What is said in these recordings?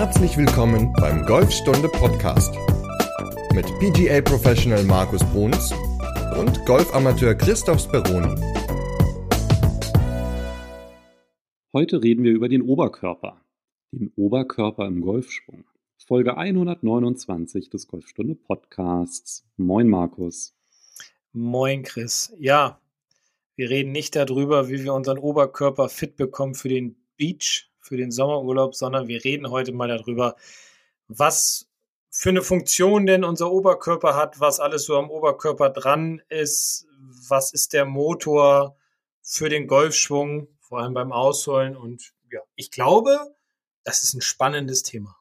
Herzlich willkommen beim Golfstunde Podcast mit PGA Professional Markus Bruns und Golfamateur Christoph Speroni. Heute reden wir über den Oberkörper, den Oberkörper im Golfschwung. Folge 129 des Golfstunde Podcasts. Moin Markus. Moin Chris. Ja, wir reden nicht darüber, wie wir unseren Oberkörper fit bekommen für den Beach, für den Sommerurlaub, sondern wir reden heute mal darüber, was für eine Funktion denn unser Oberkörper hat, was alles so am Oberkörper dran ist, was ist der Motor für den Golfschwung, vor allem beim Ausholen. Und ja, ich glaube, das ist ein spannendes Thema.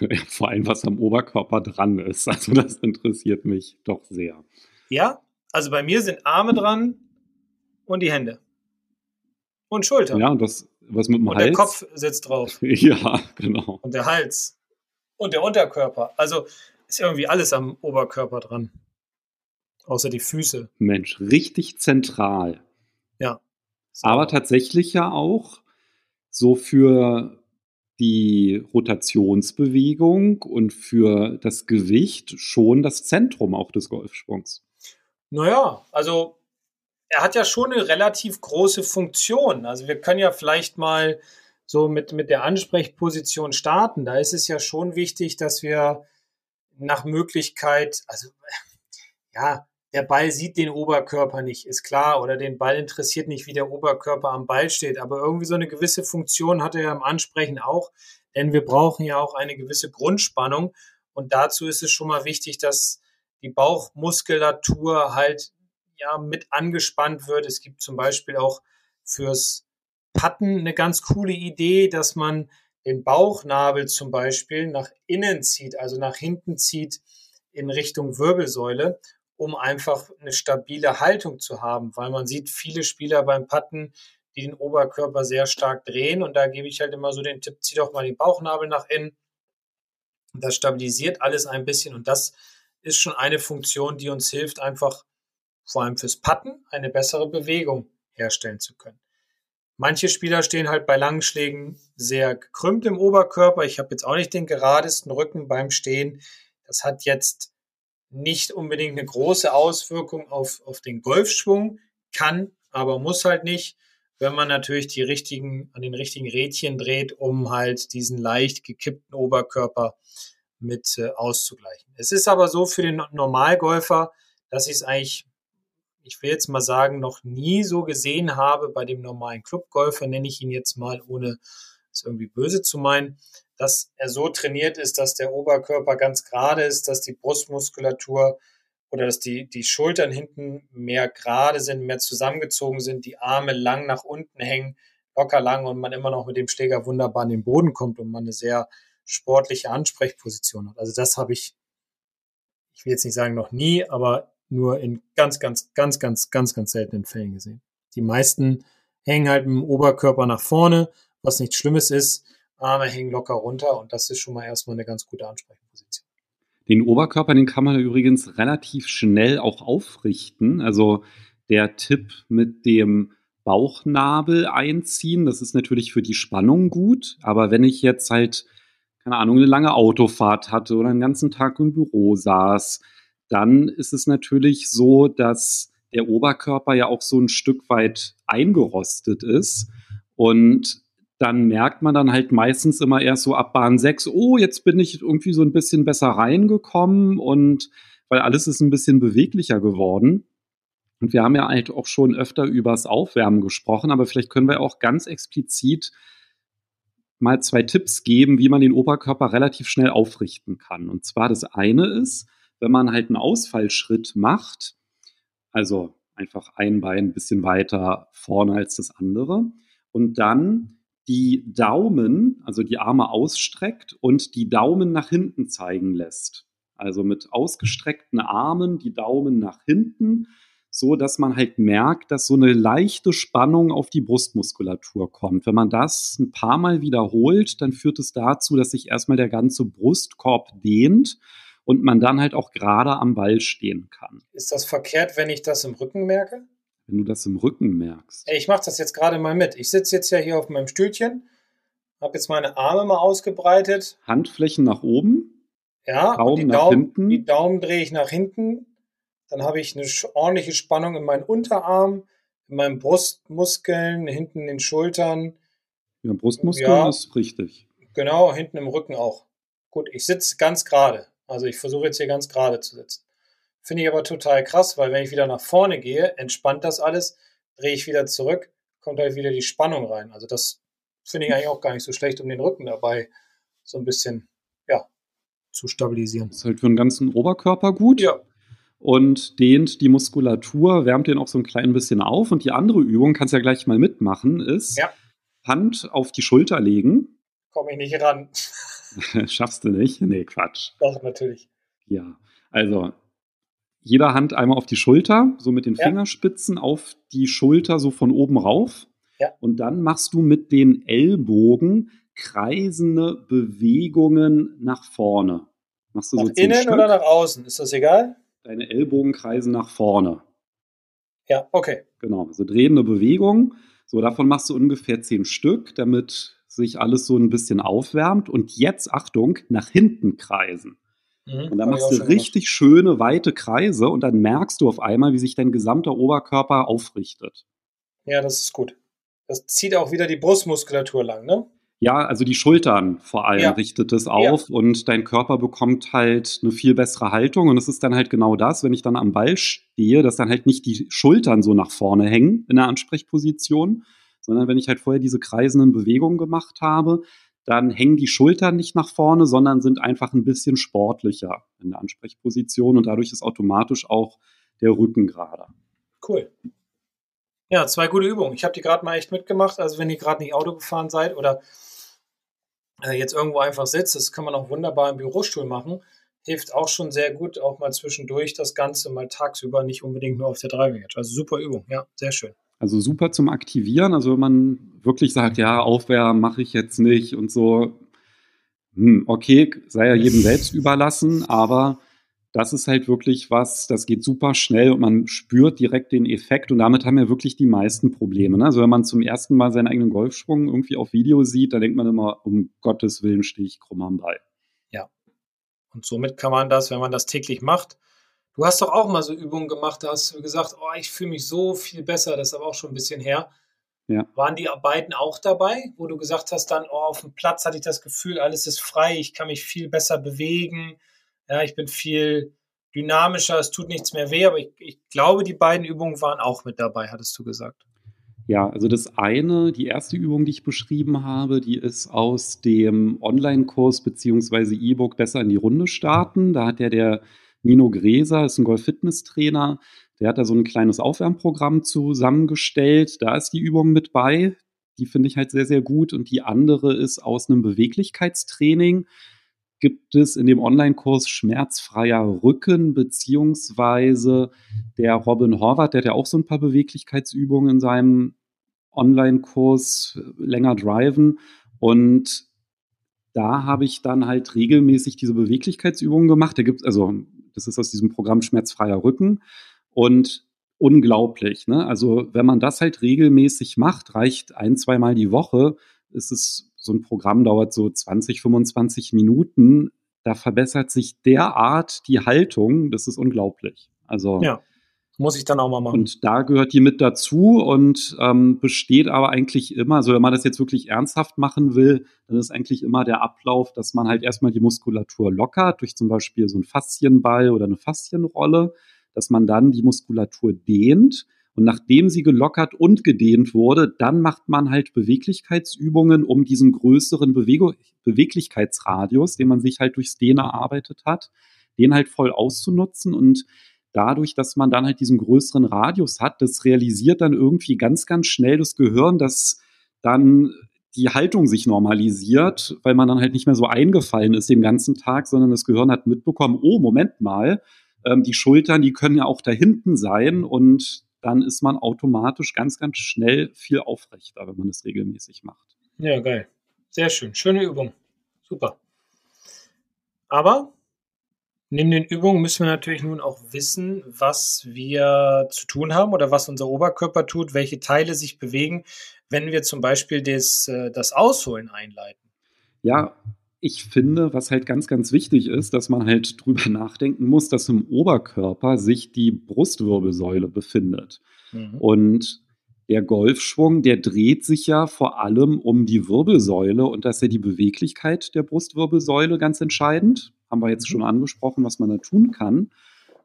vor allem, was am Oberkörper dran ist. Also das interessiert mich doch sehr. Ja, also bei mir sind Arme dran und die Hände. Und Schultern. Ja, und das was mit dem und Hals? der Kopf sitzt drauf. Ja, genau. Und der Hals. Und der Unterkörper. Also ist irgendwie alles am Oberkörper dran. Außer die Füße. Mensch, richtig zentral. Ja. Aber tatsächlich ja auch so für die Rotationsbewegung und für das Gewicht schon das Zentrum auch des Golfschwungs. Naja, also er hat ja schon eine relativ große Funktion. Also wir können ja vielleicht mal so mit, mit der Ansprechposition starten. Da ist es ja schon wichtig, dass wir nach Möglichkeit, also ja, der Ball sieht den Oberkörper nicht, ist klar, oder den Ball interessiert nicht, wie der Oberkörper am Ball steht. Aber irgendwie so eine gewisse Funktion hat er ja im Ansprechen auch, denn wir brauchen ja auch eine gewisse Grundspannung. Und dazu ist es schon mal wichtig, dass die Bauchmuskulatur halt ja mit angespannt wird. Es gibt zum Beispiel auch fürs Patten eine ganz coole Idee, dass man den Bauchnabel zum Beispiel nach innen zieht, also nach hinten zieht in Richtung Wirbelsäule, um einfach eine stabile Haltung zu haben, weil man sieht viele Spieler beim Patten, die den Oberkörper sehr stark drehen und da gebe ich halt immer so den Tipp, zieh doch mal den Bauchnabel nach innen. Das stabilisiert alles ein bisschen und das ist schon eine Funktion, die uns hilft, einfach vor allem fürs Patten eine bessere Bewegung herstellen zu können. Manche Spieler stehen halt bei langen Schlägen sehr gekrümmt im Oberkörper. Ich habe jetzt auch nicht den geradesten Rücken beim Stehen. Das hat jetzt nicht unbedingt eine große Auswirkung auf, auf den Golfschwung, kann, aber muss halt nicht, wenn man natürlich die richtigen, an den richtigen Rädchen dreht, um halt diesen leicht gekippten Oberkörper mit äh, auszugleichen. Es ist aber so für den Normalgolfer, dass ich es eigentlich ich will jetzt mal sagen, noch nie so gesehen habe bei dem normalen Clubgolfer, nenne ich ihn jetzt mal, ohne es irgendwie böse zu meinen, dass er so trainiert ist, dass der Oberkörper ganz gerade ist, dass die Brustmuskulatur oder dass die, die Schultern hinten mehr gerade sind, mehr zusammengezogen sind, die Arme lang nach unten hängen, locker lang und man immer noch mit dem Schläger wunderbar an den Boden kommt und man eine sehr sportliche Ansprechposition hat. Also das habe ich, ich will jetzt nicht sagen noch nie, aber nur in ganz, ganz, ganz, ganz, ganz, ganz seltenen Fällen gesehen. Die meisten hängen halt dem Oberkörper nach vorne, was nichts Schlimmes ist. Arme hängen locker runter und das ist schon mal erstmal eine ganz gute Ansprechposition. Den Oberkörper, den kann man übrigens relativ schnell auch aufrichten. Also der Tipp mit dem Bauchnabel einziehen, das ist natürlich für die Spannung gut. Aber wenn ich jetzt halt, keine Ahnung, eine lange Autofahrt hatte oder einen ganzen Tag im Büro saß, dann ist es natürlich so, dass der Oberkörper ja auch so ein Stück weit eingerostet ist. Und dann merkt man dann halt meistens immer erst so ab Bahn 6, oh, jetzt bin ich irgendwie so ein bisschen besser reingekommen und weil alles ist ein bisschen beweglicher geworden. Und wir haben ja halt auch schon öfter übers Aufwärmen gesprochen, aber vielleicht können wir auch ganz explizit mal zwei Tipps geben, wie man den Oberkörper relativ schnell aufrichten kann. Und zwar das eine ist, wenn man halt einen Ausfallschritt macht, also einfach ein Bein ein bisschen weiter vorne als das andere und dann die Daumen, also die Arme ausstreckt und die Daumen nach hinten zeigen lässt. Also mit ausgestreckten Armen die Daumen nach hinten, so dass man halt merkt, dass so eine leichte Spannung auf die Brustmuskulatur kommt. Wenn man das ein paar Mal wiederholt, dann führt es dazu, dass sich erstmal der ganze Brustkorb dehnt und man dann halt auch gerade am Ball stehen kann. Ist das verkehrt, wenn ich das im Rücken merke? Wenn du das im Rücken merkst. Ey, ich mache das jetzt gerade mal mit. Ich sitze jetzt ja hier auf meinem Stühlchen habe jetzt meine Arme mal ausgebreitet. Handflächen nach oben. Ja, Daumen und die, nach Daumen, hinten. die Daumen drehe ich nach hinten. Dann habe ich eine ordentliche Spannung in meinen Unterarm, in meinen Brustmuskeln, hinten in den Schultern. Ja, Brustmuskeln Ja. ist richtig. Genau, hinten im Rücken auch. Gut, ich sitze ganz gerade. Also ich versuche jetzt hier ganz gerade zu sitzen. Finde ich aber total krass, weil wenn ich wieder nach vorne gehe, entspannt das alles, drehe ich wieder zurück, kommt halt wieder die Spannung rein. Also das finde ich eigentlich auch gar nicht so schlecht, um den Rücken dabei so ein bisschen, ja, zu stabilisieren. Ist halt für den ganzen Oberkörper gut. Ja, Und dehnt die Muskulatur, wärmt den auch so ein klein bisschen auf. Und die andere Übung, kannst ja gleich mal mitmachen, ist Ja. Hand auf die Schulter legen. komme ich nicht ran. Schaffst du nicht? Nee, Quatsch. Doch, natürlich. Ja, also jeder Hand einmal auf die Schulter, so mit den Ja. Fingerspitzen auf die Schulter, so von oben rauf. Ja. Und dann machst du mit den Ellbogen kreisende Bewegungen nach vorne. Machst du Nach so innen Stück. oder nach außen? Ist das egal? Deine Ellbogen kreisen nach vorne. Ja, okay. Genau, so drehende Bewegung. So, davon machst du ungefähr zehn Stück, damit sich alles so ein bisschen aufwärmt. Und jetzt, Achtung, nach hinten kreisen. Mhm, Und dann machst du richtig schöne, weite Kreise und dann merkst du auf einmal, wie sich dein gesamter Oberkörper aufrichtet. gemacht. Ja, das ist gut. Das zieht auch wieder die Brustmuskulatur lang, ne? Ja, also die Schultern vor allem Ja. richtet es auf und dein Körper bekommt halt eine viel bessere Haltung. Und es ist dann halt genau das, wenn ich dann am Ball stehe, dass dann halt nicht die Schultern so nach vorne hängen in der Ansprechposition, sondern wenn ich halt vorher diese kreisenden Bewegungen gemacht habe, dann hängen die Schultern nicht nach vorne, sondern sind einfach ein bisschen sportlicher in der Ansprechposition und dadurch ist automatisch auch der Rücken gerade. Cool. Ja, zwei gute Übungen. Ich habe die gerade mal echt mitgemacht. Also wenn ihr gerade nicht Auto gefahren seid oder äh, jetzt irgendwo einfach sitzt, das kann man auch wunderbar im Bürostuhl machen. Hilft auch schon sehr gut, auch mal zwischendurch das Ganze mal tagsüber, nicht unbedingt nur auf der Driving Edge. Also super Übung, ja, sehr schön. Also super zum Aktivieren. Also wenn man wirklich sagt, ja, Aufwärmen mache ich jetzt nicht und so, hm, okay, sei ja jedem selbst überlassen, aber das ist halt wirklich was, das geht super schnell und man spürt direkt den Effekt und damit haben ja wirklich die meisten Probleme. Ne? Also wenn man zum ersten Mal seinen eigenen Golfschwung irgendwie auf Video sieht, da denkt man immer, um Gottes Willen stehe ich krumm am Ball. Und somit kann man das, wenn man das täglich macht, du hast doch auch mal so Übungen gemacht, da hast du gesagt, oh, ich fühle mich so viel besser, das ist aber auch schon ein bisschen her. Ja. Waren die beiden auch dabei, wo du gesagt hast, dann, oh, auf dem Platz hatte ich das Gefühl, alles ist frei, ich kann mich viel besser bewegen, ja, ich bin viel dynamischer, es tut nichts mehr weh, aber ich, ich glaube, die beiden Übungen waren auch mit dabei, hattest du gesagt. Ja, also das eine, die erste Übung, die ich beschrieben habe, die ist aus dem Online-Kurs beziehungsweise E-Book Besser in die Runde starten. Da hat ja der Nino Gräser, ist ein Golf-Fitness-Trainer, der hat da so ein kleines Aufwärmprogramm zusammengestellt. Da ist die Übung mit bei. Die finde ich halt sehr, sehr gut. Und die andere ist aus einem Beweglichkeitstraining. Gibt es in dem Online-Kurs schmerzfreier Rücken, beziehungsweise der Robin Horvath, der hat ja auch so ein paar Beweglichkeitsübungen in seinem Online-Kurs länger driven. Und da habe ich dann halt regelmäßig diese Beweglichkeitsübungen gemacht. Da gibt also, das ist aus diesem Programm Schmerzfreier Rücken. Und unglaublich. Ne? Also, wenn man das halt regelmäßig macht, reicht ein, zweimal die Woche, ist es so ein Programm, dauert so 20, 25 Minuten. Da verbessert sich derart die Haltung, das ist unglaublich. Also, Ja, muss ich dann auch mal machen. und da gehört die mit dazu und ähm, besteht aber eigentlich immer, also wenn man das jetzt wirklich ernsthaft machen will, dann ist eigentlich immer der Ablauf, dass man halt erstmal die Muskulatur lockert, durch zum Beispiel so einen Faszienball oder eine Faszienrolle, dass man dann die Muskulatur dehnt. Und nachdem sie gelockert und gedehnt wurde, dann macht man halt Beweglichkeitsübungen, um diesen größeren Bewegu Beweglichkeitsradius, den man sich halt durchs Dehnen erarbeitet hat, den halt voll auszunutzen und dadurch, dass man dann halt diesen größeren Radius hat, das realisiert dann irgendwie ganz, ganz schnell das Gehirn, dass dann die Haltung sich normalisiert, weil man dann halt nicht mehr so eingefallen ist den ganzen Tag, sondern das Gehirn hat mitbekommen, oh, Moment mal, ähm, die Schultern, die können ja auch da hinten sein und dann ist man automatisch ganz, ganz schnell viel aufrechter, wenn man das regelmäßig macht. Ja, geil. Sehr schön. Schöne Übung. Super. Aber neben den Übungen müssen wir natürlich nun auch wissen, was wir zu tun haben oder was unser Oberkörper tut, welche Teile sich bewegen. wenn wir zum Beispiel das, äh, das Ausholen einleiten? Ja, ich finde, was halt ganz, ganz wichtig ist, dass man halt drüber nachdenken muss, dass im Oberkörper sich die Brustwirbelsäule befindet. Mhm. Und der Golfschwung, der dreht sich ja vor allem um die Wirbelsäule und da ist ja die Beweglichkeit der Brustwirbelsäule ganz entscheidend. Haben wir jetzt mhm. schon angesprochen, was man da tun kann.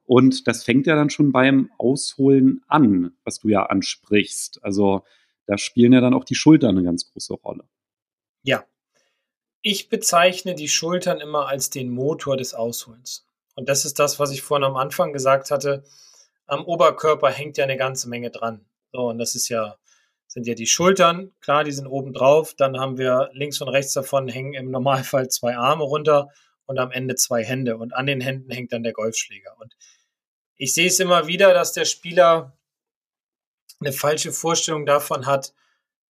Und das fängt ja dann schon beim Ausholen an, was du ja ansprichst. Also da spielen ja dann auch die Schultern eine ganz große Rolle. Ja. Ich bezeichne die Schultern immer als den Motor des Ausholens. Und das ist das, was ich vorhin am Anfang gesagt hatte. Am Oberkörper hängt ja eine ganze Menge dran. So, und das ist ja, sind ja die Schultern, klar, die sind oben drauf. Dann haben wir links und rechts davon hängen im Normalfall zwei Arme runter und am Ende zwei Hände. Und an den Händen hängt dann der Golfschläger. Und ich sehe es immer wieder, dass der Spieler eine falsche Vorstellung davon hat,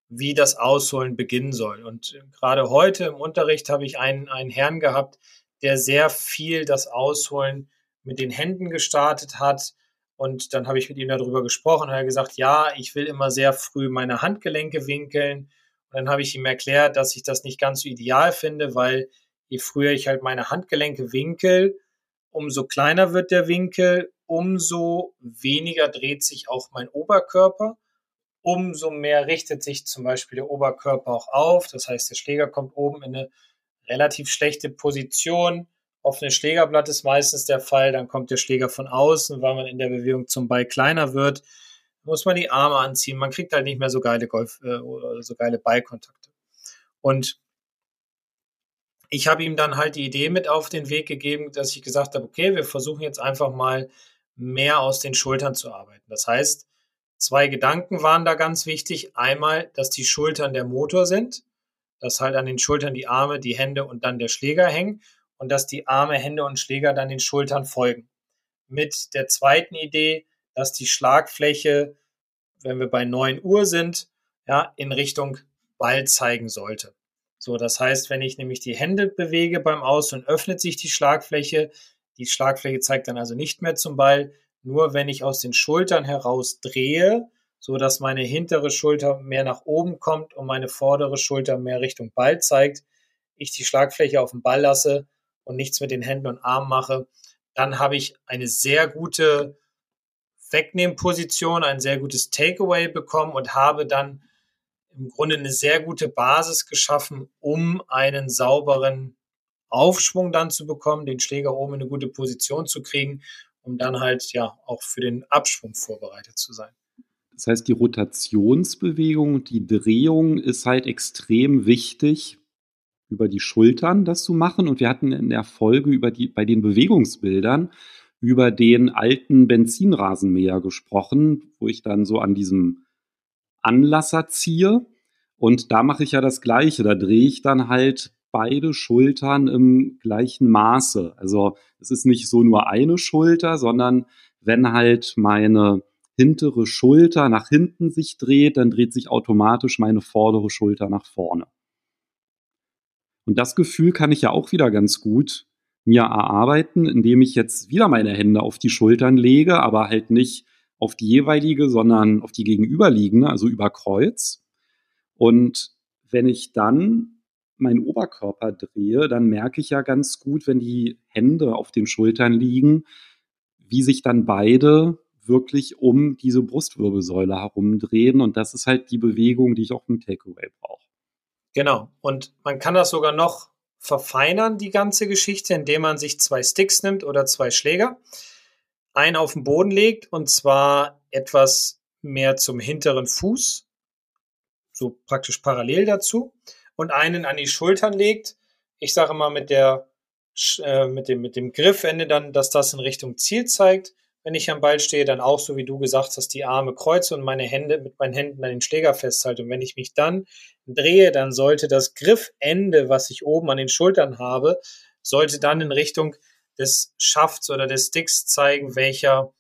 wie das Ausholen beginnen soll. Und gerade heute im Unterricht habe ich einen, einen Herrn gehabt, der sehr viel das Ausholen mit den Händen gestartet hat, und dann habe ich mit ihm darüber gesprochen und er hat gesagt, ja, ich will immer sehr früh meine Handgelenke winkeln. Und dann habe ich ihm erklärt, dass ich das nicht ganz so ideal finde, weil je früher ich halt meine Handgelenke winkel, umso kleiner wird der Winkel, umso weniger dreht sich auch mein Oberkörper, umso mehr richtet sich zum Beispiel der Oberkörper auch auf. Das heißt, der Schläger kommt oben in eine relativ schlechte Position offene Schlägerblatt ist meistens der Fall, dann kommt der Schläger von außen, weil man in der Bewegung zum Ball kleiner wird, muss man die Arme anziehen, man kriegt halt nicht mehr so geile Golf äh, oder so geile Ballkontakte. Und ich habe ihm dann halt die Idee mit auf den Weg gegeben, dass ich gesagt habe, okay, wir versuchen jetzt einfach mal mehr aus den Schultern zu arbeiten. Das heißt, zwei Gedanken waren da ganz wichtig. Einmal, dass die Schultern der Motor sind, dass halt an den Schultern die Arme, die Hände und dann der Schläger hängen und dass die Arme, Hände und Schläger dann den Schultern folgen. Mit der zweiten Idee, dass die Schlagfläche, wenn wir bei 9 Uhr sind, ja, in Richtung Ball zeigen sollte. So, das heißt, wenn ich nämlich die Hände bewege beim Aus und öffnet sich die Schlagfläche. Die Schlagfläche zeigt dann also nicht mehr zum Ball. Nur wenn ich aus den Schultern heraus drehe, so dass meine hintere Schulter mehr nach oben kommt und meine vordere Schulter mehr Richtung Ball zeigt, ich die Schlagfläche auf den Ball lasse und nichts mit den Händen und Armen mache, dann habe ich eine sehr gute Wegnehmposition, ein sehr gutes Takeaway bekommen und habe dann im Grunde eine sehr gute Basis geschaffen, um einen sauberen Aufschwung dann zu bekommen, den Schläger oben in eine gute Position zu kriegen, um dann halt ja auch für den Abschwung vorbereitet zu sein. Das heißt, die Rotationsbewegung, die Drehung ist halt extrem wichtig, über die Schultern das zu machen. Und wir hatten in der Folge über die, bei den Bewegungsbildern über den alten Benzinrasenmäher gesprochen, wo ich dann so an diesem Anlasser ziehe. Und da mache ich ja das Gleiche. Da drehe ich dann halt beide Schultern im gleichen Maße. Also es ist nicht so nur eine Schulter, sondern wenn halt meine hintere Schulter nach hinten sich dreht, dann dreht sich automatisch meine vordere Schulter nach vorne. Und das Gefühl kann ich ja auch wieder ganz gut mir erarbeiten, indem ich jetzt wieder meine Hände auf die Schultern lege, aber halt nicht auf die jeweilige, sondern auf die gegenüberliegende, also über Kreuz. Und wenn ich dann meinen Oberkörper drehe, dann merke ich ja ganz gut, wenn die Hände auf den Schultern liegen, wie sich dann beide wirklich um diese Brustwirbelsäule herumdrehen. Und das ist halt die Bewegung, die ich auch im Takeaway brauche. Genau. Und man kann das sogar noch verfeinern, die ganze Geschichte, indem man sich zwei Sticks nimmt oder zwei Schläger, einen auf den Boden legt und zwar etwas mehr zum hinteren Fuß, so praktisch parallel dazu, und einen an die Schultern legt. Ich sage mal mit der äh, mit dem mit dem Griffende dann, dass das in Richtung Ziel zeigt wenn ich am Ball stehe, dann auch so wie du gesagt hast, die Arme kreuze und meine Hände mit meinen Händen an den Schläger festhalte. Und wenn ich mich dann drehe, dann sollte das Griffende, was ich oben an den Schultern habe, sollte dann in Richtung des Schafts oder des Sticks zeigen, welcher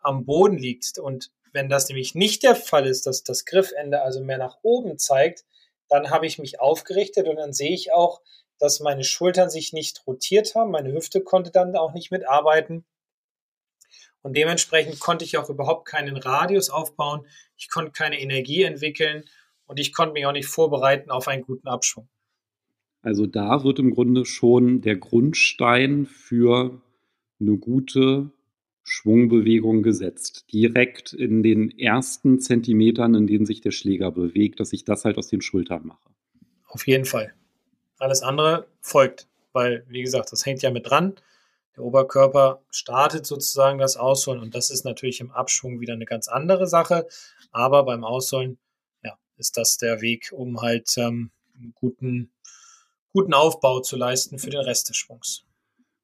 am Boden liegt. Und wenn das nämlich nicht der Fall ist, dass das Griffende also mehr nach oben zeigt, dann habe ich mich aufgerichtet und dann sehe ich auch, dass meine Schultern sich nicht rotiert haben. Meine Hüfte konnte dann auch nicht mitarbeiten. Und dementsprechend konnte ich auch überhaupt keinen Radius aufbauen. Ich konnte keine Energie entwickeln. und ich konnte mich auch nicht vorbereiten auf einen guten Abschwung. Also da wird im Grunde schon der Grundstein für eine gute Schwungbewegung gesetzt. Direkt in den ersten Zentimetern, in denen sich der Schläger bewegt, dass ich das halt aus den Schultern mache. Auf jeden Fall. Alles andere folgt, weil, wie gesagt, das hängt ja mit dran. Der Oberkörper startet sozusagen das Ausholen und das ist natürlich im Abschwung wieder eine ganz andere Sache. Aber beim Ausholen, ja, ist das der Weg, um halt ähm, einen guten, guten Aufbau zu leisten für den Rest des Schwungs.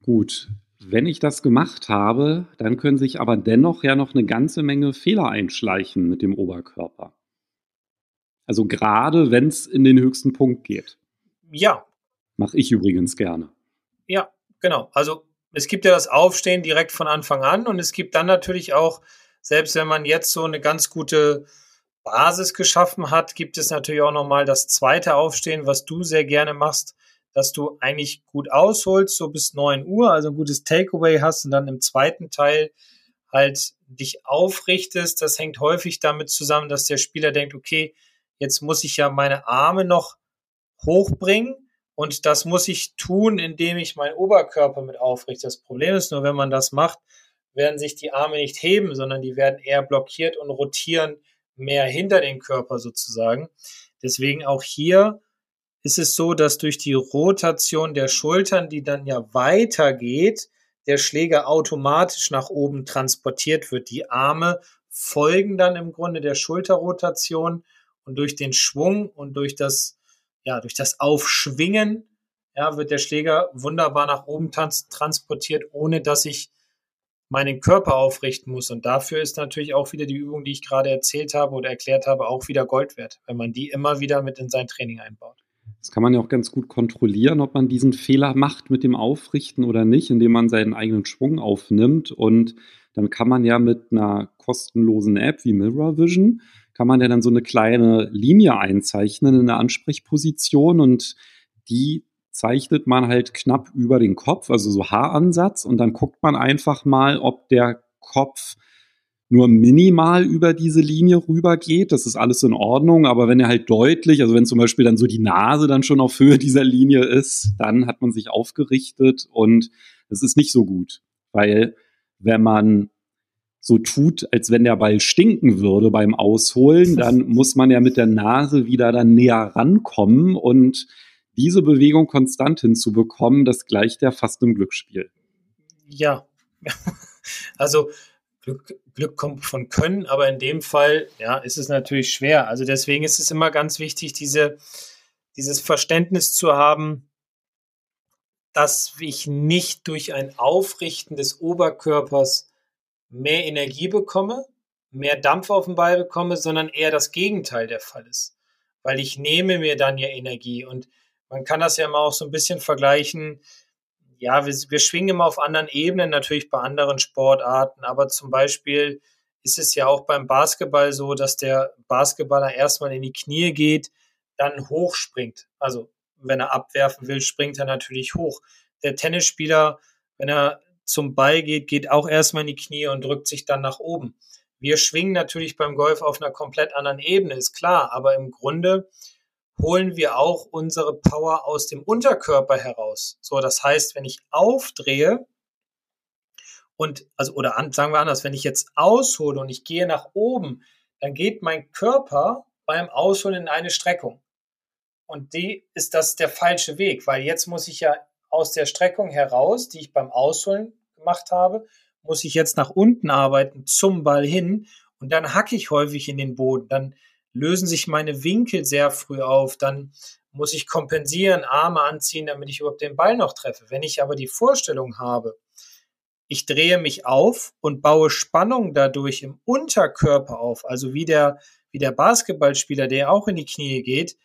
Gut. Wenn ich das gemacht habe, dann können sich aber dennoch ja noch eine ganze Menge Fehler einschleichen mit dem Oberkörper. Also gerade wenn es in den höchsten Punkt geht. Ja. Mache ich übrigens gerne. Ja, genau. Also es gibt ja das Aufstehen direkt von Anfang an und es gibt dann natürlich auch, selbst wenn man jetzt so eine ganz gute Basis geschaffen hat, gibt es natürlich auch nochmal das zweite Aufstehen, was du sehr gerne machst, dass du eigentlich gut ausholst, so bis 9 Uhr, also ein gutes Takeaway hast und dann im zweiten Teil halt dich aufrichtest. Das hängt häufig damit zusammen, dass der Spieler denkt, okay, jetzt muss ich ja meine Arme noch hochbringen und das muss ich tun, indem ich meinen Oberkörper mit aufrichte. Das Problem ist nur, wenn man das macht, werden sich die Arme nicht heben, sondern die werden eher blockiert und rotieren mehr hinter den Körper sozusagen. Deswegen auch hier ist es so, dass durch die Rotation der Schultern, die dann ja weitergeht, der Schläger automatisch nach oben transportiert wird. Die Arme folgen dann im Grunde der Schulterrotation und durch den Schwung und durch das ja, durch das Aufschwingen, ja, wird der Schläger wunderbar nach oben trans transportiert, ohne dass ich meinen Körper aufrichten muss. Und dafür ist natürlich auch wieder die Übung, die ich gerade erzählt habe oder erklärt habe, auch wieder Gold wert, wenn man die immer wieder mit in sein Training einbaut. Das kann man ja auch ganz gut kontrollieren, ob man diesen Fehler macht mit dem Aufrichten oder nicht, indem man seinen eigenen Schwung aufnimmt. Und dann kann man ja mit einer kostenlosen App wie Mirror Vision kann man ja dann so eine kleine Linie einzeichnen in der Ansprechposition und die zeichnet man halt knapp über den Kopf, also so Haaransatz. Und dann guckt man einfach mal, ob der Kopf nur minimal über diese Linie rübergeht. Das ist alles in Ordnung, aber wenn er halt deutlich, also wenn zum Beispiel dann so die Nase dann schon auf Höhe dieser Linie ist, dann hat man sich aufgerichtet und es ist nicht so gut, weil wenn man so tut, als wenn der Ball stinken würde beim Ausholen, dann muss man ja mit der Nase wieder dann näher rankommen und diese Bewegung konstant hinzubekommen, das gleicht ja fast im Glücksspiel. Ja, also Glück, Glück kommt von Können, aber in dem Fall ja, ist es natürlich schwer. Also deswegen ist es immer ganz wichtig, diese, dieses Verständnis zu haben, dass ich nicht durch ein Aufrichten des Oberkörpers mehr Energie bekomme, mehr Dampf auf den Ball bekomme, sondern eher das Gegenteil der Fall ist. Weil ich nehme mir dann ja Energie und man kann das ja mal auch so ein bisschen vergleichen. Ja, wir, wir schwingen immer auf anderen Ebenen, natürlich bei anderen Sportarten, aber zum Beispiel ist es ja auch beim Basketball so, dass der Basketballer erstmal in die Knie geht, dann hochspringt. Also wenn er abwerfen will, springt er natürlich hoch. Der Tennisspieler, wenn er zum Ball geht, geht auch erstmal in die Knie und drückt sich dann nach oben. Wir schwingen natürlich beim Golf auf einer komplett anderen Ebene, ist klar, aber im Grunde holen wir auch unsere Power aus dem Unterkörper heraus. So, das heißt, wenn ich aufdrehe und, also, oder an, sagen wir anders, wenn ich jetzt aushole und ich gehe nach oben, dann geht mein Körper beim Ausholen in eine Streckung. Und die ist das der falsche Weg, weil jetzt muss ich ja aus der Streckung heraus, die ich beim Ausholen gemacht habe, muss ich jetzt nach unten arbeiten zum Ball hin und dann hacke ich häufig in den Boden. Dann lösen sich meine Winkel sehr früh auf. Dann muss ich kompensieren, Arme anziehen, damit ich überhaupt den Ball noch treffe. Wenn ich aber die Vorstellung habe, ich drehe mich auf und baue Spannung dadurch im Unterkörper auf, also wie der, wie der Basketballspieler, der auch in die Knie geht,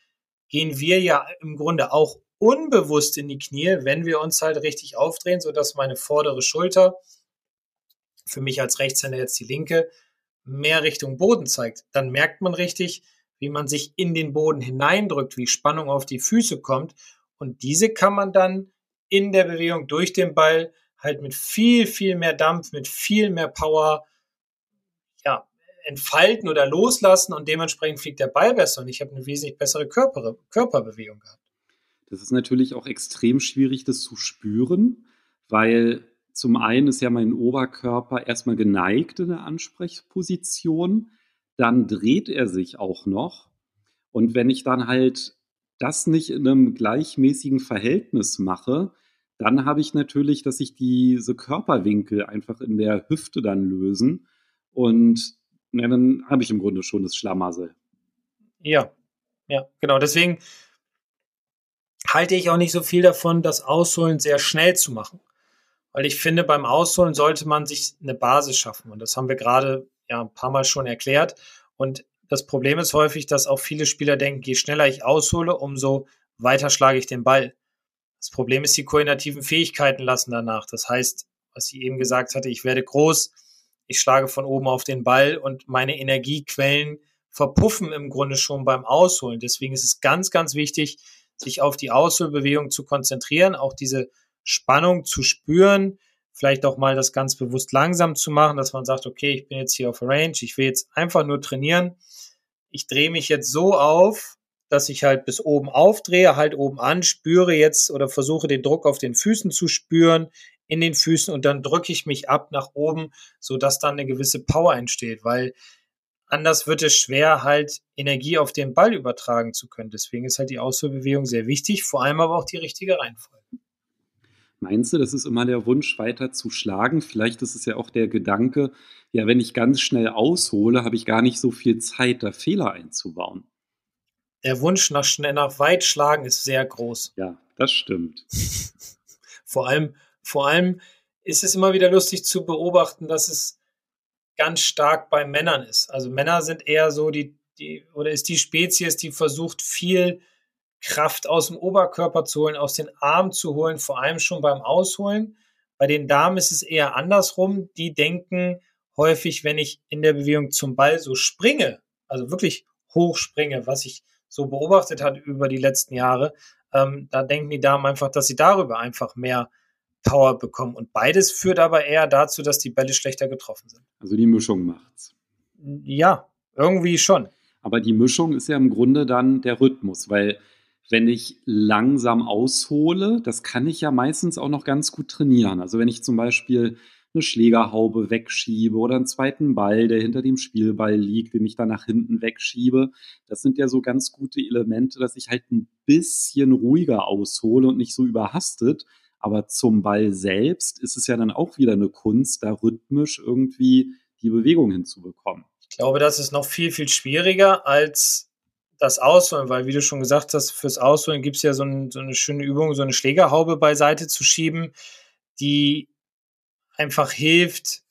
gehen wir ja im Grunde auch unbewusst in die Knie, wenn wir uns halt richtig aufdrehen, sodass meine vordere Schulter, für mich als Rechtshänder jetzt die linke, mehr Richtung Boden zeigt. Dann merkt man richtig, wie man sich in den Boden hineindrückt, wie Spannung auf die Füße kommt. Und diese kann man dann in der Bewegung durch den Ball halt mit viel, viel mehr Dampf, mit viel mehr Power, ja, entfalten oder loslassen und dementsprechend fliegt der Ball besser und ich habe eine wesentlich bessere Körper, Körperbewegung gehabt. Das ist natürlich auch extrem schwierig, das zu spüren, weil zum einen ist ja mein Oberkörper erstmal geneigt in der Ansprechposition, dann dreht er sich auch noch. Und wenn ich dann halt das nicht in einem gleichmäßigen Verhältnis mache, dann habe ich natürlich, dass sich diese Körperwinkel einfach in der Hüfte dann lösen. Und na, dann habe ich im Grunde schon das Schlamassel. Ja, ja, genau. Deswegen halte ich auch nicht so viel davon, das Ausholen sehr schnell zu machen. Weil ich finde, beim Ausholen sollte man sich eine Basis schaffen. Und das haben wir gerade ja ein paar Mal schon erklärt. Und das Problem ist häufig, dass auch viele Spieler denken, je schneller ich aushole, umso weiter schlage ich den Ball. Das Problem ist, die koordinativen Fähigkeiten lassen danach. Das heißt, was ich eben gesagt hatte, ich werde groß, ich schlage von oben auf den Ball und meine Energiequellen verpuffen im Grunde schon beim Ausholen. Deswegen ist es ganz, ganz wichtig, sich auf die Ausholbewegung zu konzentrieren, auch diese Spannung zu spüren, vielleicht auch mal das ganz bewusst langsam zu machen, dass man sagt, okay, ich bin jetzt hier auf Range, ich will jetzt einfach nur trainieren. Ich drehe mich jetzt so auf, dass ich halt bis oben aufdrehe, halt oben an, spüre jetzt oder versuche den Druck auf den Füßen zu spüren, in den Füßen und dann drücke ich mich ab nach oben, so dass dann eine gewisse Power entsteht, weil anders wird es schwer, halt Energie auf den Ball übertragen zu können. Deswegen ist halt die Ausführbewegung sehr wichtig, vor allem aber auch die richtige Reihenfolge. Meinst du, das ist immer der Wunsch, weiter zu schlagen? Vielleicht ist es ja auch der Gedanke, ja, wenn ich ganz schnell aushole, habe ich gar nicht so viel Zeit, da Fehler einzubauen. Der Wunsch nach schnell nach weit schlagen ist sehr groß. Ja, das stimmt. vor allem, vor allem ist es immer wieder lustig zu beobachten, dass es ganz stark bei Männern ist. Also Männer sind eher so die, die oder ist die Spezies, die versucht viel Kraft aus dem Oberkörper zu holen, aus den Armen zu holen, vor allem schon beim Ausholen. Bei den Damen ist es eher andersrum. Die denken häufig, wenn ich in der Bewegung zum Ball so springe, also wirklich hoch springe, was ich so beobachtet hat über die letzten Jahre, ähm, da denken die Damen einfach, dass sie darüber einfach mehr Power bekommen. Und beides führt aber eher dazu, dass die Bälle schlechter getroffen sind. Also die Mischung macht's. Ja, irgendwie schon. Aber die Mischung ist ja im Grunde dann der Rhythmus, weil wenn ich langsam aushole, das kann ich ja meistens auch noch ganz gut trainieren. Also wenn ich zum Beispiel eine Schlägerhaube wegschiebe oder einen zweiten Ball, der hinter dem Spielball liegt, den ich dann nach hinten wegschiebe. Das sind ja so ganz gute Elemente, dass ich halt ein bisschen ruhiger aushole und nicht so überhastet. Aber zum Ball selbst ist es ja dann auch wieder eine Kunst, da rhythmisch irgendwie die Bewegung hinzubekommen. Ich glaube, das ist noch viel, viel schwieriger als das Ausholen, weil wie du schon gesagt hast, fürs Ausholen gibt es ja so, ein, so, eine schöne Übung, so eine Schlägerhaube beiseite zu schieben, die einfach hilft.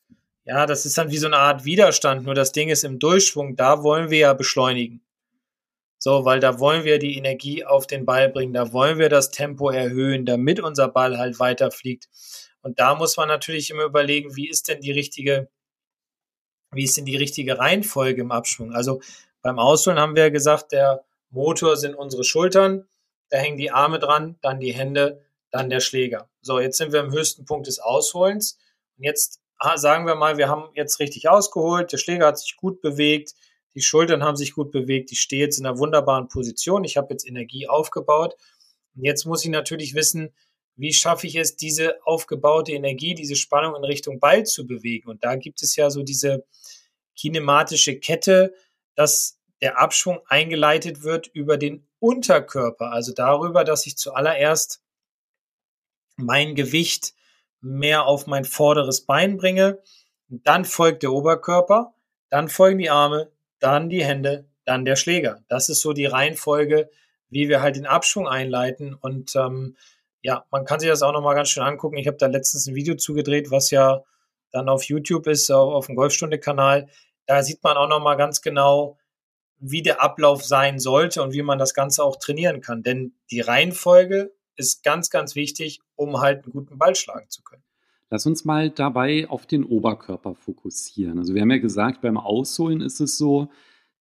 Ja, das ist dann wie so eine Art Widerstand, nur das Ding ist im Durchschwung, da wollen wir ja beschleunigen. So, weil da wollen wir die Energie auf den Ball bringen, da wollen wir das Tempo erhöhen, damit unser Ball halt weiterfliegt. Und da muss man natürlich immer überlegen, wie ist denn die richtige, wie ist denn die richtige Reihenfolge im Abschwung? Also beim Ausholen haben wir gesagt, der Motor sind unsere Schultern, da hängen die Arme dran, dann die Hände, dann der Schläger. So, jetzt sind wir im höchsten Punkt des Ausholens. Und jetzt ah, sagen wir mal, wir haben jetzt richtig ausgeholt, der Schläger hat sich gut bewegt, die Schultern haben sich gut bewegt, ich stehe jetzt in einer wunderbaren Position, ich habe jetzt Energie aufgebaut. Und jetzt muss ich natürlich wissen, wie schaffe ich es, diese aufgebaute Energie, diese Spannung in Richtung Ball zu bewegen. Und da gibt es ja so diese kinematische Kette, dass der Abschwung eingeleitet wird über den Unterkörper, also darüber, dass ich zuallererst mein Gewicht mehr auf mein vorderes Bein bringe, dann folgt der Oberkörper, dann folgen die Arme, dann die Hände, dann der Schläger. Das ist so die Reihenfolge, wie wir halt den Abschwung einleiten. Und ähm, ja, man kann sich das auch nochmal ganz schön angucken. Ich habe da letztens ein Video zugedreht, was ja dann auf YouTube ist, auf dem Golfstunde-Kanal. Da sieht man auch nochmal ganz genau, wie der Ablauf sein sollte und wie man das Ganze auch trainieren kann. Denn die Reihenfolge ist ganz, ganz wichtig, um halt einen guten Ball schlagen zu können. Lass uns mal dabei auf den Oberkörper fokussieren. Also wir haben ja gesagt, beim Ausholen ist es so,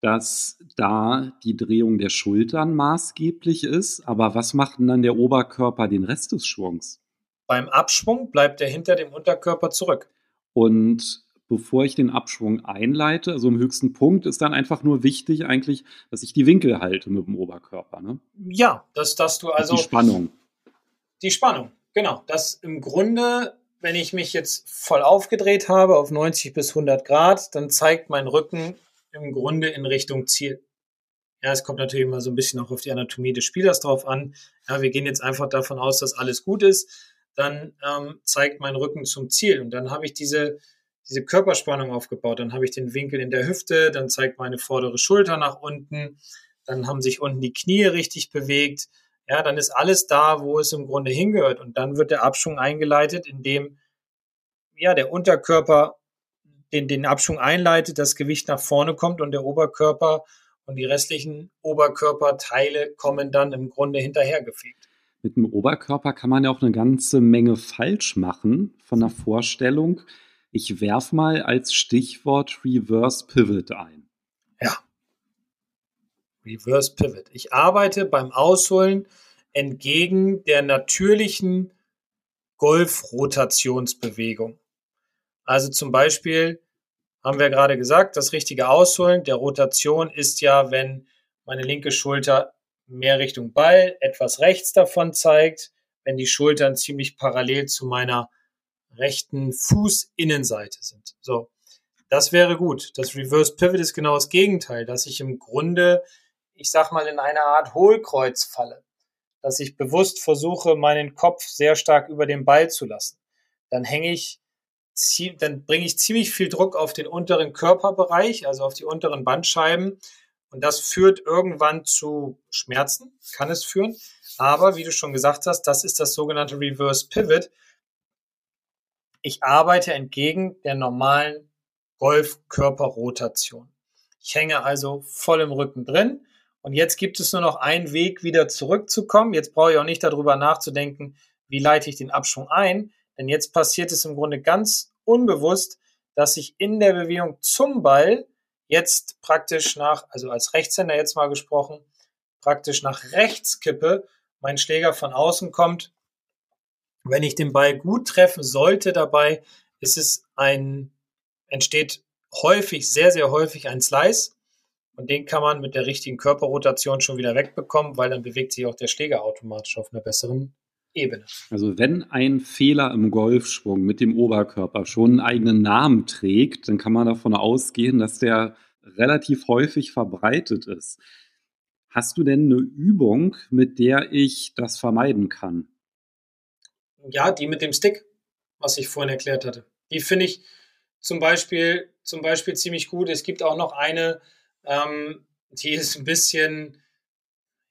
dass da die Drehung der Schultern maßgeblich ist. Aber was macht denn dann der Oberkörper den Rest des Schwungs? Beim Abschwung bleibt er hinter dem Unterkörper zurück. Und bevor ich den Abschwung einleite. Also im höchsten Punkt ist dann einfach nur wichtig eigentlich, dass ich die Winkel halte mit dem Oberkörper. Ne? Ja, dass, dass du also. Die Spannung. Die Spannung, genau. Das im Grunde, wenn ich mich jetzt voll aufgedreht habe auf 90 bis 100 Grad, dann zeigt mein Rücken im Grunde in Richtung Ziel. Ja, es kommt natürlich immer so ein bisschen auch auf die Anatomie des Spielers drauf an. Ja, wir gehen jetzt einfach davon aus, dass alles gut ist. Dann ähm, zeigt mein Rücken zum Ziel und dann habe ich diese, diese Körperspannung aufgebaut. Dann habe ich den Winkel in der Hüfte, dann zeigt meine vordere Schulter nach unten, dann haben sich unten die Knie richtig bewegt. Ja, dann ist alles da, wo es im Grunde hingehört. Und dann wird der Abschwung eingeleitet, indem ja der Unterkörper den, den Abschwung einleitet, das Gewicht nach vorne kommt und der Oberkörper und die restlichen Oberkörperteile kommen dann im Grunde hinterhergefegt. Mit dem Oberkörper kann man ja auch eine ganze Menge falsch machen von der Vorstellung. Ich werf mal als Stichwort Reverse Pivot ein. Reverse Pivot. Ich arbeite beim Ausholen entgegen der natürlichen Golfrotationsbewegung. Also zum Beispiel haben wir gerade gesagt, das richtige Ausholen der Rotation ist ja, wenn meine linke Schulter mehr Richtung Ball, etwas rechts davon zeigt, wenn die Schultern ziemlich parallel zu meiner rechten Fußinnenseite sind. So, das wäre gut. Das Reverse Pivot ist genau das Gegenteil, dass ich im Grunde, ich sag mal, in eine Art Hohlkreuz falle, dass ich bewusst versuche, meinen Kopf sehr stark über den Ball zu lassen. Dann hänge ich dann bringe ich ziemlich viel Druck auf den unteren Körperbereich, also auf die unteren Bandscheiben. Und das führt irgendwann zu Schmerzen, kann es führen. Aber wie du schon gesagt hast, das ist das sogenannte Reverse Pivot. Ich arbeite entgegen der normalen Golfkörperrotation. Ich hänge also voll im Rücken drin. Und jetzt gibt es nur noch einen Weg, wieder zurückzukommen. Jetzt brauche ich auch nicht darüber nachzudenken, wie leite ich den Abschwung ein. Denn jetzt passiert es im Grunde ganz unbewusst, dass ich in der Bewegung zum Ball jetzt praktisch nach, also als Rechtshänder jetzt mal gesprochen, praktisch nach rechts kippe, mein Schläger von außen kommt. Wenn ich den Ball gut treffen sollte dabei, ist es ein, entsteht häufig, sehr, sehr häufig ein Slice. Und den kann man mit der richtigen Körperrotation schon wieder wegbekommen, weil dann bewegt sich auch der Schläger automatisch auf einer besseren Ebene. Also wenn ein Fehler im Golfschwung mit dem Oberkörper schon einen eigenen Namen trägt, dann kann man davon ausgehen, dass der relativ häufig verbreitet ist. Hast du denn eine Übung, mit der ich das vermeiden kann? Ja, die mit dem Stick, was ich vorhin erklärt hatte. Die finde ich zum Beispiel, zum Beispiel ziemlich gut. Es gibt auch noch eine, ähm, die ist ein bisschen,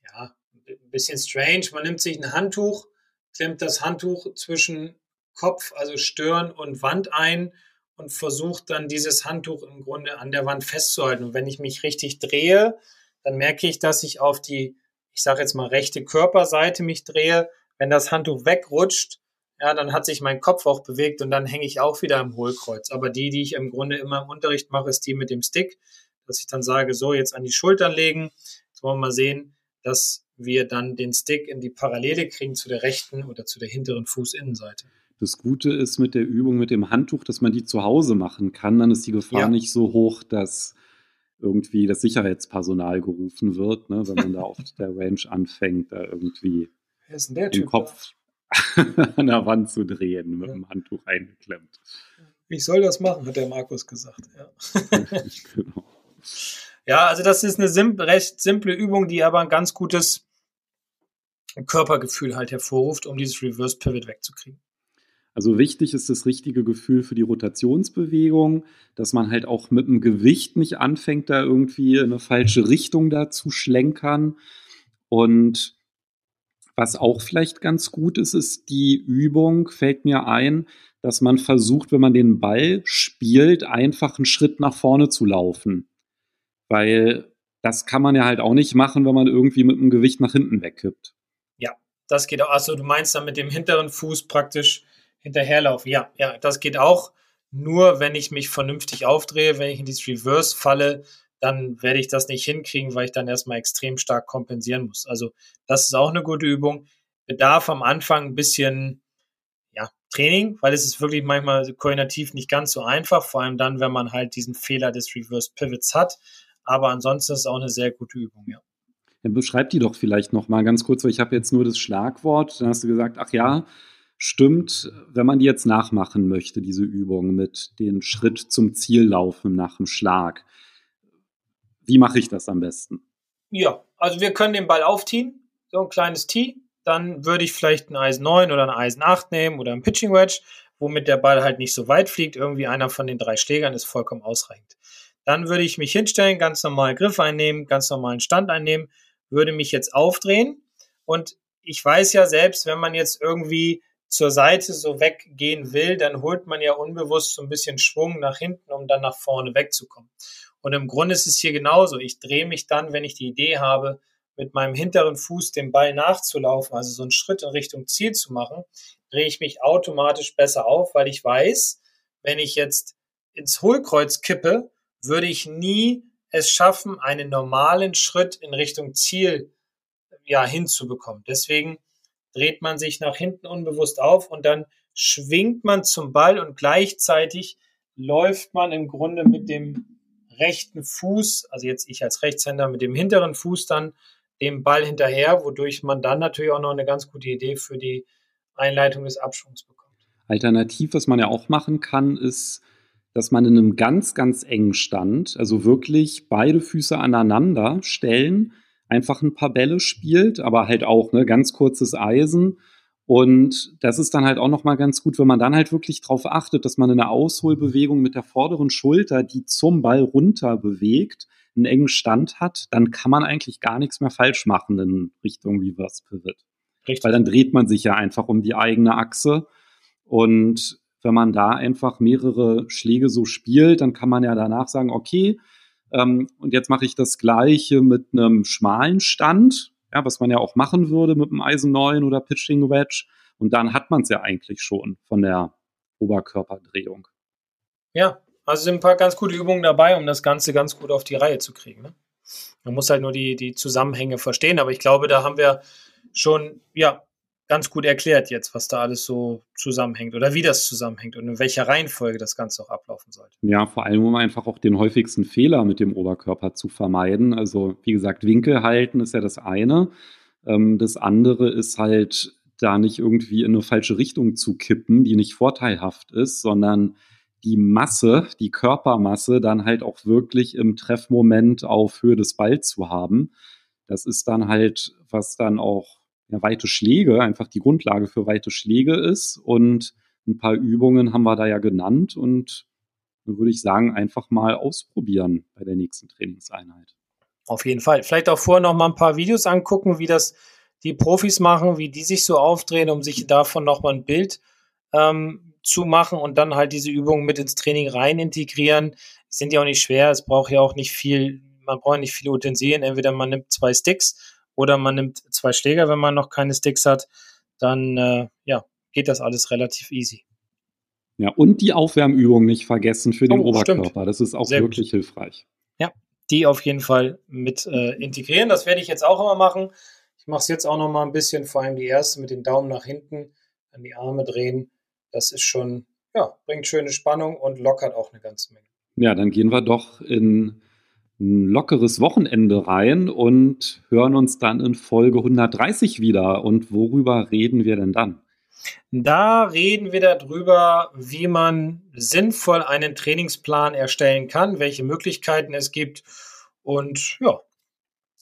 ja, ein bisschen strange. Man nimmt sich ein Handtuch, klemmt das Handtuch zwischen Kopf, also Stirn und Wand ein und versucht dann dieses Handtuch im Grunde an der Wand festzuhalten. Und wenn ich mich richtig drehe, dann merke ich, dass ich auf die, ich sage jetzt mal rechte Körperseite mich drehe. Wenn das Handtuch wegrutscht, ja, dann hat sich mein Kopf auch bewegt und dann hänge ich auch wieder im Hohlkreuz. Aber die, die ich im Grunde immer im Unterricht mache, ist die mit dem Stick, dass ich dann sage, so jetzt an die Schultern legen. Jetzt wollen wir mal sehen, dass wir dann den Stick in die Parallele kriegen zu der rechten oder zu der hinteren Fußinnenseite. Das Gute ist mit der Übung mit dem Handtuch, dass man die zu Hause machen kann. Dann ist die Gefahr ja. nicht so hoch, dass irgendwie das Sicherheitspersonal gerufen wird, ne, wenn man da auf der Range anfängt, da irgendwie den typ Kopf an der Wand zu drehen, mit ja. dem Handtuch eingeklemmt. Ich soll das machen, hat der Markus gesagt. Ja. genau. Ja, also das ist eine sim recht simple Übung, die aber ein ganz gutes Körpergefühl halt hervorruft, um dieses Reverse Pivot wegzukriegen. Also wichtig ist das richtige Gefühl für die Rotationsbewegung, dass man halt auch mit dem Gewicht nicht anfängt, da irgendwie in eine falsche Richtung da zu schlenkern. Und was auch vielleicht ganz gut ist, ist die Übung, fällt mir ein, dass man versucht, wenn man den Ball spielt, einfach einen Schritt nach vorne zu laufen. Weil das kann man ja halt auch nicht machen, wenn man irgendwie mit dem Gewicht nach hinten wegkippt. Ja, das geht auch. Also du meinst dann mit dem hinteren Fuß praktisch hinterherlaufen. Ja, ja, das geht auch. Nur wenn ich mich vernünftig aufdrehe, wenn ich in dieses Reverse falle, dann werde ich das nicht hinkriegen, weil ich dann erstmal extrem stark kompensieren muss. Also das ist auch eine gute Übung. Bedarf am Anfang ein bisschen ja, Training, weil es ist wirklich manchmal koordinativ nicht ganz so einfach, vor allem dann, wenn man halt diesen Fehler des Reverse Pivots hat. Aber ansonsten ist es auch eine sehr gute Übung, ja. Dann beschreib die doch vielleicht noch mal ganz kurz, weil ich habe jetzt nur das Schlagwort. Dann hast du gesagt, ach ja, stimmt, wenn man die jetzt nachmachen möchte, diese Übung mit den Schritt zum Ziel laufen nach dem Schlag. Wie mache ich das am besten? Ja, also wir können den Ball aufziehen, so ein kleines Tee. Dann würde ich vielleicht ein Eisen 9 oder ein Eisen 8 nehmen oder ein Pitching Wedge, womit der Ball halt nicht so weit fliegt. Irgendwie einer von den drei Schlägern ist vollkommen ausreichend. Dann würde ich mich hinstellen, ganz normal Griff einnehmen, ganz normalen Stand einnehmen, würde mich jetzt aufdrehen. Und ich weiß ja selbst, wenn man jetzt irgendwie zur Seite so weggehen will, dann holt man ja unbewusst so ein bisschen Schwung nach hinten, um dann nach vorne wegzukommen. Und im Grunde ist es hier genauso. Ich drehe mich dann, wenn ich die Idee habe, mit meinem hinteren Fuß dem Ball nachzulaufen, also so einen Schritt in Richtung Ziel zu machen, drehe ich mich automatisch besser auf, weil ich weiß, wenn ich jetzt ins Hohlkreuz kippe, würde ich nie es schaffen, einen normalen Schritt in Richtung Ziel ja hinzubekommen. Deswegen dreht man sich nach hinten unbewusst auf und dann schwingt man zum Ball und gleichzeitig läuft man im Grunde mit dem rechten Fuß, also jetzt ich als Rechtshänder mit dem hinteren Fuß dann dem Ball hinterher, wodurch man dann natürlich auch noch eine ganz gute Idee für die Einleitung des Abschwungs bekommt. Alternativ, was man ja auch machen kann, ist, dass man in einem ganz, ganz engen Stand, also wirklich beide Füße aneinander stellen, einfach ein paar Bälle spielt, aber halt auch ne, ganz kurzes Eisen. Und das ist dann halt auch nochmal ganz gut, wenn man dann halt wirklich darauf achtet, dass man eine Ausholbewegung mit der vorderen Schulter, die zum Ball runter bewegt, einen engen Stand hat, dann kann man eigentlich gar nichts mehr falsch machen in Richtung Reverse Pivot. Richtig. Weil dann dreht man sich ja einfach um die eigene Achse. Und wenn man da einfach mehrere Schläge so spielt, dann kann man ja danach sagen, okay, ähm, und jetzt mache ich das gleiche mit einem schmalen Stand, ja, was man ja auch machen würde mit einem Eisen 9 oder Pitching Wedge. Und dann hat man es ja eigentlich schon von der Oberkörperdrehung. Ja, also sind ein paar ganz gute Übungen dabei, um das Ganze ganz gut auf die Reihe zu kriegen. Ne? Man muss halt nur die, die Zusammenhänge verstehen, aber ich glaube, da haben wir schon ja, ganz gut erklärt jetzt, was da alles so zusammenhängt oder wie das zusammenhängt und in welcher Reihenfolge das Ganze auch ablaufen sollte. Ja, vor allem, um einfach auch den häufigsten Fehler mit dem Oberkörper zu vermeiden. Also, wie gesagt, Winkel halten ist ja das eine. Ähm, das andere ist halt, da nicht irgendwie in eine falsche Richtung zu kippen, die nicht vorteilhaft ist, sondern die Masse, die Körpermasse dann halt auch wirklich im Treffmoment auf Höhe des Balls zu haben. Das ist dann halt, was dann auch ja, weite Schläge, einfach die Grundlage für weite Schläge ist. Und ein paar Übungen haben wir da ja genannt und würde ich sagen, einfach mal ausprobieren bei der nächsten Trainingseinheit. Auf jeden Fall. Vielleicht auch vorher noch mal ein paar Videos angucken, wie das die Profis machen, wie die sich so aufdrehen, um sich davon noch mal ein Bild ähm, zu machen und dann halt diese Übungen mit ins Training rein integrieren. Sind ja auch nicht schwer, es braucht ja auch nicht viel, man braucht nicht viele Utensilien. Entweder man nimmt zwei Sticks oder man nimmt zwei Schläger, wenn man noch keine Sticks hat. Dann äh, ja, geht das alles relativ easy. Ja, und die Aufwärmübung nicht vergessen für den oh, Oberkörper. Stimmt. Das ist auch Sehr wirklich gut. hilfreich. Ja, die auf jeden Fall mit äh, integrieren. Das werde ich jetzt auch immer machen. Ich mache es jetzt auch noch mal ein bisschen, vor allem die erste mit den Daumen nach hinten, an die Arme drehen das ist schon, ja, bringt schöne Spannung und lockert auch eine ganze Menge. Ja, dann gehen wir doch in ein lockeres Wochenende rein und hören uns dann in Folge 130 wieder. Und worüber reden wir denn dann? Da reden wir darüber, wie man sinnvoll einen Trainingsplan erstellen kann, welche Möglichkeiten es gibt. Und ja,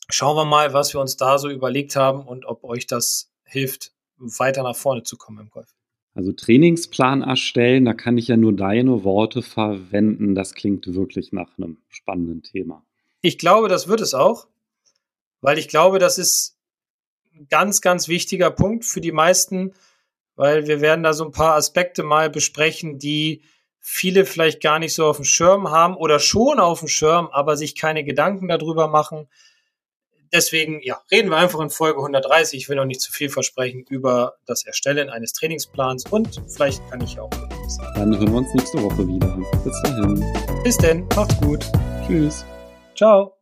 schauen wir mal, was wir uns da so überlegt haben und ob euch das hilft, weiter nach vorne zu kommen im Golf. Also Trainingsplan erstellen, da kann ich ja nur deine Worte verwenden. Das klingt wirklich nach einem spannenden Thema. Ich glaube, das wird es auch, weil ich glaube, das ist ein ganz, ganz wichtiger Punkt für die meisten, weil wir werden da so ein paar Aspekte mal besprechen, die viele vielleicht gar nicht so auf dem Schirm haben oder schon auf dem Schirm, aber sich keine Gedanken darüber machen deswegen, ja, reden wir einfach in Folge 130. Ich will noch nicht zu viel versprechen über das Erstellen eines Trainingsplans und vielleicht kann ich auch sagen. Dann hören wir uns nächste Woche wieder. Bis dahin. Bis denn. Macht's gut. Tschüss. Ciao.